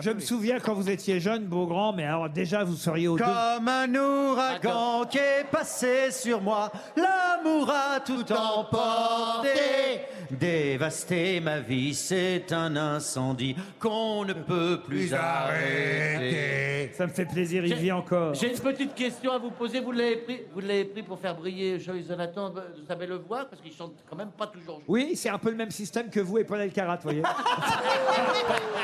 Je me souviens quand vous étiez jeune, beau grand, mais alors déjà vous seriez au deux. Comme un ouragan qui est passé sur moi, l'amour a tout emporté. Dévasté ma vie, c'est un incendie qu'on ne peut plus arrêter. Ça me fait plaisir, il vit encore. J'ai une petite question à vous poser. Vous l'avez pris, vous l'avez pris pour faire briller Joyce Jonathan. Bah, vous savez le voir parce qu'il chante quand même pas toujours. Oui, c'est un peu le même système que vous et Paul Elkarat, vous voyez.